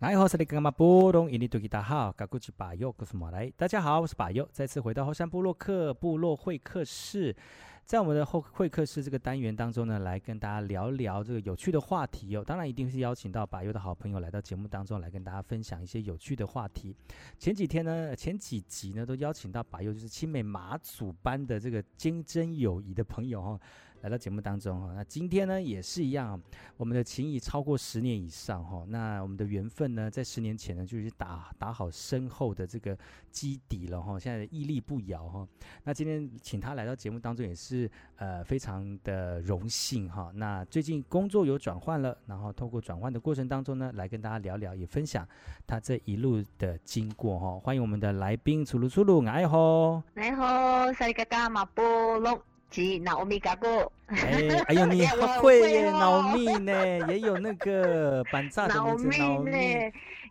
来，好，这里干嘛？波东印尼多吉大号，嘎古吉把右，我是马来。大家好，我是把右，再次回到后山部落客部落会客室。在我们的后会客室这个单元当中呢，来跟大家聊聊这个有趣的话题哦。当然，一定是邀请到把右的好朋友来到节目当中来跟大家分享一些有趣的话题。前几天呢，前几集呢，都邀请到把右就是青美马祖班的这个坚贞友谊的朋友哈、哦。来到节目当中哈，那今天呢也是一样，我们的情谊超过十年以上哈，那我们的缘分呢，在十年前呢就是打打好深厚的这个基底了哈，现在屹立不摇哈。那今天请他来到节目当中也是呃非常的荣幸哈。那最近工作有转换了，然后透过转换的过程当中呢，来跟大家聊聊，也分享他这一路的经过哈。欢迎我们的来宾，楚鲁楚鲁，哎吼，哎吼，塞嘎嘎马波龙。吉脑米嘎哥，哎，哎呦，你 好会耶，脑米呢，也有那个 板炸的名字，脑米，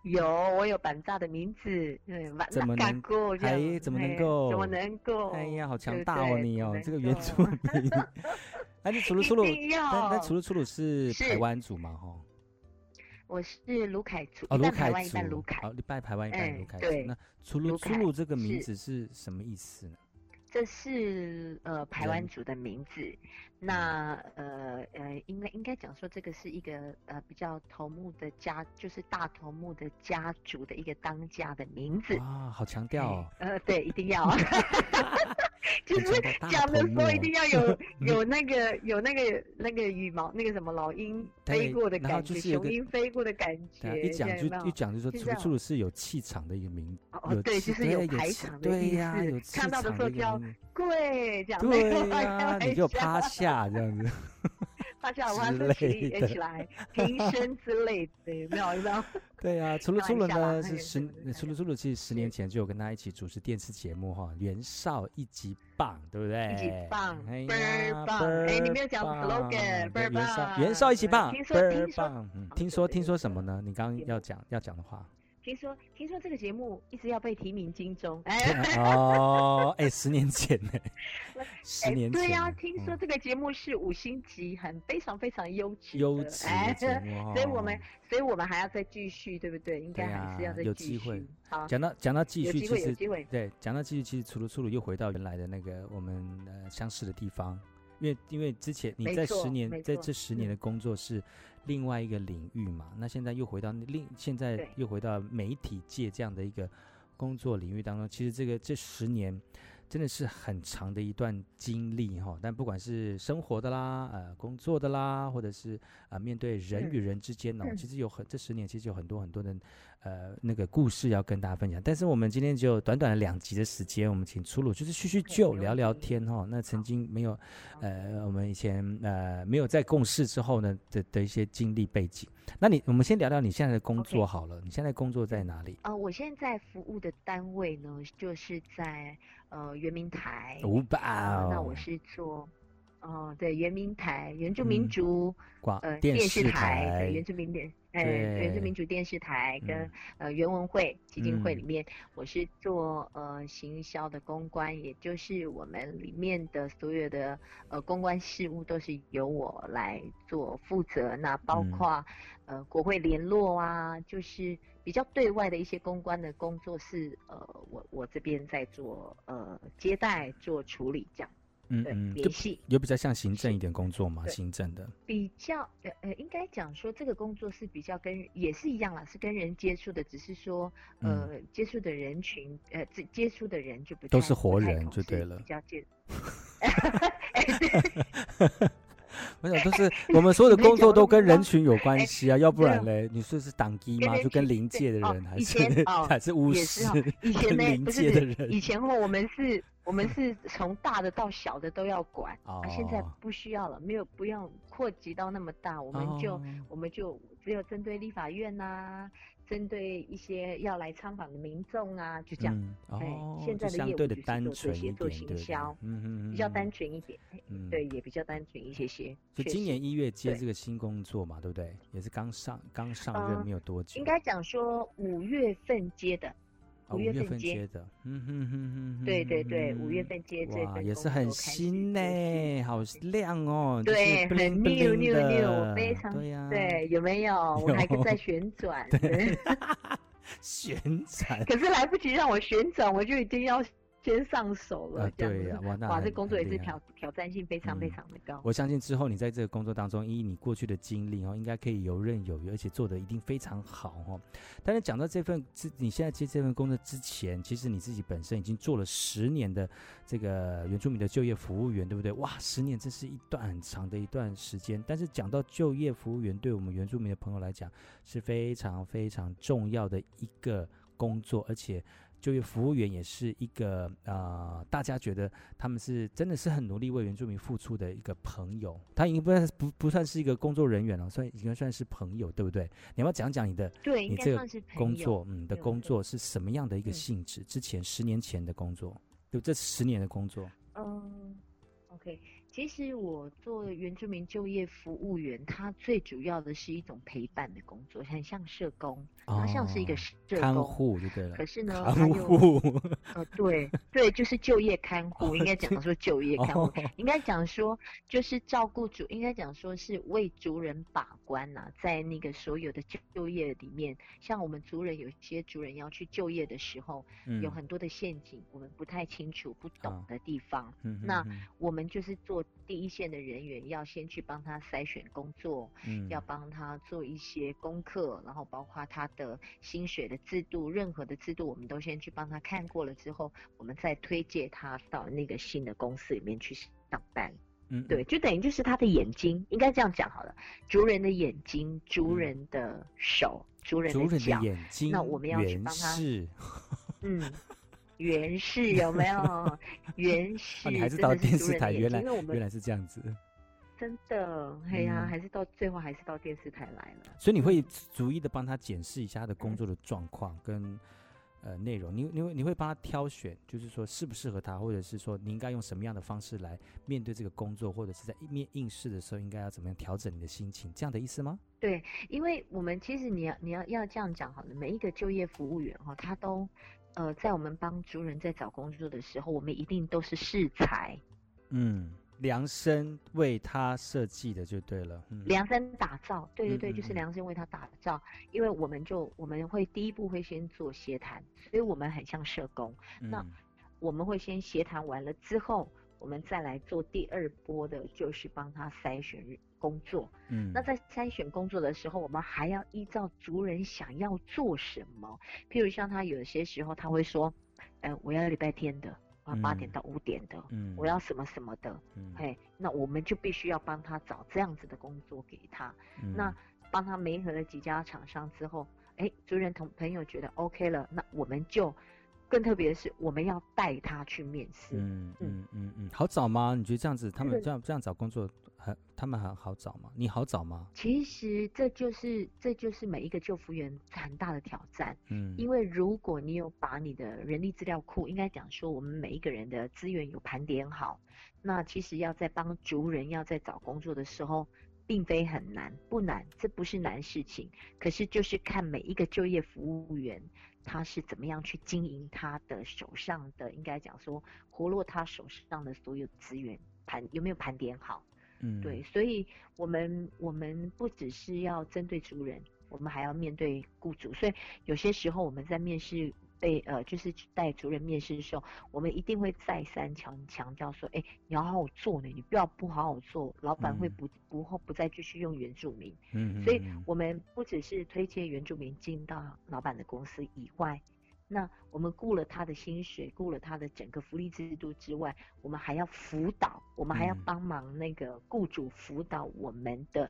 有，我有板炸的名字，嗯，怎么能够？哎，怎么能够？怎么能够？哎呀，好强大哦，你哦，这个原住民，那你除了粗鲁，那那除了粗鲁是台湾族嘛？哈，我是卢凯族，哦，卢凯族，好，一半台湾，一半卢凯族。那楚鲁楚鲁这个名字是什么意思呢？这是呃排湾族的名字，那呃呃应该应该讲说这个是一个呃比较头目的家，就是大头目的家族的一个当家的名字啊，好强调。哦，呃对，一定要。就是讲的时候一定要有 有那个有那个那个羽毛那个什么老鹰飞过的感觉，雄鹰飞过的感觉。一讲就一讲就说楚鲁楚是有气场的一个名，哦对，就是有排场的意思。看到的时候就要跪这样。对呀，你就趴下这样子。趴下，弯身起起来，平身之类的，有没有？有没有？对啊，除了朱伦呢是十，除了朱伦其实十年前就有跟他一起主持电视节目哈，袁绍一级棒，对不对？一级棒，倍儿棒！哎，你没有讲 slogan，倍儿棒！袁绍一级棒，倍儿棒！嗯，听说听说什么呢？你刚刚要讲要讲的话。听说听说这个节目一直要被提名金钟，哎。哦，哎，十年前呢，十年前对呀，听说这个节目是五星级，很非常非常优质优质的节目，所以我们所以我们还要再继续，对不对？应该还是要再继续。有机会，好，讲到讲到继续，其实对，讲到继续，其实除了出鲁又回到原来的那个我们呃相识的地方，因为因为之前你在十年在这十年的工作是。另外一个领域嘛，那现在又回到另，现在又回到媒体界这样的一个工作领域当中。其实这个这十年真的是很长的一段经历哈。但不管是生活的啦，呃，工作的啦，或者是啊、呃，面对人与人之间呢，其实有很这十年其实有很多很多的。呃，那个故事要跟大家分享，但是我们今天只有短短的两集的时间，我们请出鲁就是叙叙旧，聊聊天哈。那曾经没有，呃，我们以前呃没有在共事之后呢的的一些经历背景。那你我们先聊聊你现在的工作好了，Okay. 你现在工作在哪里？呃，我现在服务的单位呢，就是在呃圆明台。五百、哦呃。那我是做。哦，对，圆明台原住民族广、嗯、呃电视台，对原住民电哎原住民主电视台跟、嗯、呃原文会基金会里面，嗯、我是做呃行销的公关，也就是我们里面的所有的呃公关事务都是由我来做负责，那包括、嗯、呃国会联络啊，就是比较对外的一些公关的工作是呃我我这边在做呃接待做处理这样。嗯嗯，联系有比较像行政一点工作吗？行政的比较呃呃，应该讲说这个工作是比较跟也是一样啦，是跟人接触的，只是说呃接触的人群呃接接触的人就不都是活人就对了，比较接。我想都是 我们所有的工作都跟人群有关系啊，要不然嘞，你说是党机吗？就跟灵界的人还是还是巫师？以前呢不是以前哦，我们是我们是从大的到小的都要管，哦、啊，现在不需要了，没有不用扩及到那么大，我们就、哦、我们就只有针对立法院呐、啊。针对一些要来参访的民众啊，就这样。嗯、哦，现在的业务就是做这些做行销，嗯嗯比较单纯一点。嗯，对，也比较单纯一些些。就今年一月接这个新工作嘛，对，对不对？也是刚上刚上任没有多久。应该讲说五月份接的。五月份接的，嗯哼哼哼，对对对，五月份接这份，哇，也是很新呢，好亮哦，对，很 new new new，非常对呀，对，有没有？我还可以再旋转，对，旋转，可是来不及让我旋转，我就已经要。先上手了，啊、对呀、啊，哇，那哇，这工作也是挑挑战性非常非常的高、嗯。我相信之后你在这个工作当中，依你过去的经历哦，应该可以游刃有余，而且做的一定非常好哦。但是讲到这份，你现在接这份工作之前，其实你自己本身已经做了十年的这个原住民的就业服务员，对不对？哇，十年这是一段很长的一段时间。但是讲到就业服务员，对我们原住民的朋友来讲是非常非常重要的一个工作，而且。就业服务员也是一个啊、呃，大家觉得他们是真的是很努力为原住民付出的一个朋友。他已经不算不不算是一个工作人员了，算应该算是朋友，对不对？你要不要讲讲你的对，你这个工作，嗯，的工作是什么样的一个性质？之前十年前的工作，就这十年的工作，嗯，OK。其实我做原住民就业服务员，它最主要的是一种陪伴的工作，很像社工，它像是一个社工，看护就对了。可是呢，看护，呃，对对，就是就业看护，应该讲说就业看护，应该讲说就是照顾主，应该讲说是为族人把关呐、啊，在那个所有的就业里面，像我们族人有些族人要去就业的时候，嗯、有很多的陷阱，我们不太清楚、不懂的地方，嗯、那我们就是做。第一线的人员要先去帮他筛选工作，嗯，要帮他做一些功课，然后包括他的薪水的制度，任何的制度我们都先去帮他看过了之后，我们再推荐他到那个新的公司里面去上班。嗯，对，就等于就是他的眼睛，应该这样讲好了，族人的眼睛，族人的手，族人的脚，眼睛，那我们要去帮他，嗯。原是有没有？原是、啊、你还是到电视台，原来原来是这样子。真的，哎呀、啊，还是到最后还是到电视台来了。所以你会逐一的帮他检视一下他的工作的状况跟呃内容，你你会你会帮他挑选，就是说适不适合他，或者是说你应该用什么样的方式来面对这个工作，或者是在面应试的时候应该要怎么样调整你的心情，这样的意思吗？对，因为我们其实你要你要要这样讲好了，每一个就业服务员哈，他都。呃，在我们帮族人在找工作的时候，我们一定都是适才，嗯，量身为他设计的就对了，嗯、量身打造，对对对，嗯嗯嗯，就是量身为他打造，因为我们就我们会第一步会先做协谈，所以我们很像社工，嗯、那我们会先协谈完了之后，我们再来做第二波的，就是帮他筛选。工作，嗯，那在筛选工作的时候，我们还要依照族人想要做什么。譬如像他有些时候他会说，呃，我要礼拜天的，啊，八点到五点的，嗯，我要什么什么的，嗯，嘿，那我们就必须要帮他找这样子的工作给他。嗯，那帮他媒合了几家厂商之后，哎，族人同朋友觉得 OK 了，那我们就。更特别的是，我们要带他去面试。嗯嗯嗯嗯，好找吗？你觉得这样子，他们这样这样找工作很，他们很好找吗？你好找吗？其实这就是这就是每一个救服员很大的挑战。嗯，因为如果你有把你的人力资料库，应该讲说我们每一个人的资源有盘点好，那其实要在帮族人要在找工作的时候，并非很难，不难，这不是难事情。可是就是看每一个就业服务员。他是怎么样去经营他的手上的，应该讲说活络他手上的所有资源盘有没有盘点好？嗯，对，所以我们我们不只是要针对族人，我们还要面对雇主，所以有些时候我们在面试。被呃，就是带族人面试的时候，我们一定会再三强强调说，哎、欸，你要好好做呢，你不要不好好做，老板会不不后不再继续用原住民。嗯，所以我们不只是推荐原住民进到老板的公司以外，那我们顾了他的薪水，顾了他的整个福利制度之外，我们还要辅导，我们还要帮忙那个雇主辅导我们的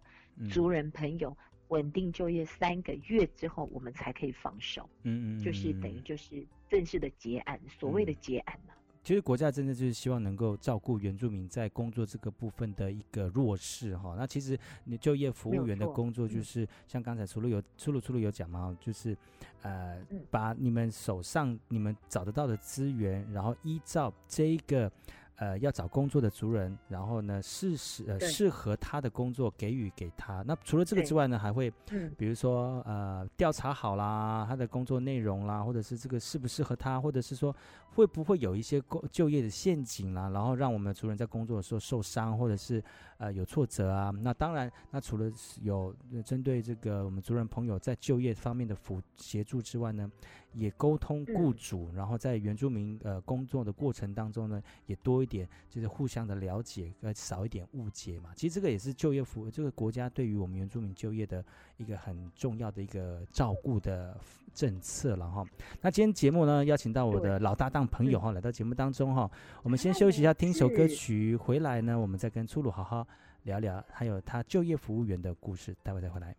族人朋友。稳定就业三个月之后，我们才可以放手。嗯嗯，就是等于就是正式的结案，所谓的结案呢、啊。其实国家真的就是希望能够照顾原住民在工作这个部分的一个弱势哈。那其实你就业服务员的工作就是像刚才出路有出路出路有讲嘛，就是呃把你们手上你们找得到的资源，然后依照这一个。呃，要找工作的族人，然后呢，适时呃适合他的工作给予给他。那除了这个之外呢，还会，比如说呃调查好啦，他的工作内容啦，或者是这个适不适合他，或者是说会不会有一些工就业的陷阱啦，然后让我们的族人在工作的时候受伤，或者是呃有挫折啊。那当然，那除了有针对这个我们族人朋友在就业方面的辅协助之外呢，也沟通雇主，嗯、然后在原住民呃工作的过程当中呢，也多一点就是互相的了解，呃少一点误解嘛。其实这个也是就业服这个国家对于我们原住民就业的一个很重要的一个照顾的政策了哈。那今天节目呢，邀请到我的老搭档朋友哈，来到节目当中哈。我们先休息一下，听首歌曲，回来呢，我们再跟粗鲁好好聊聊，还有他就业服务员的故事，待会再回来。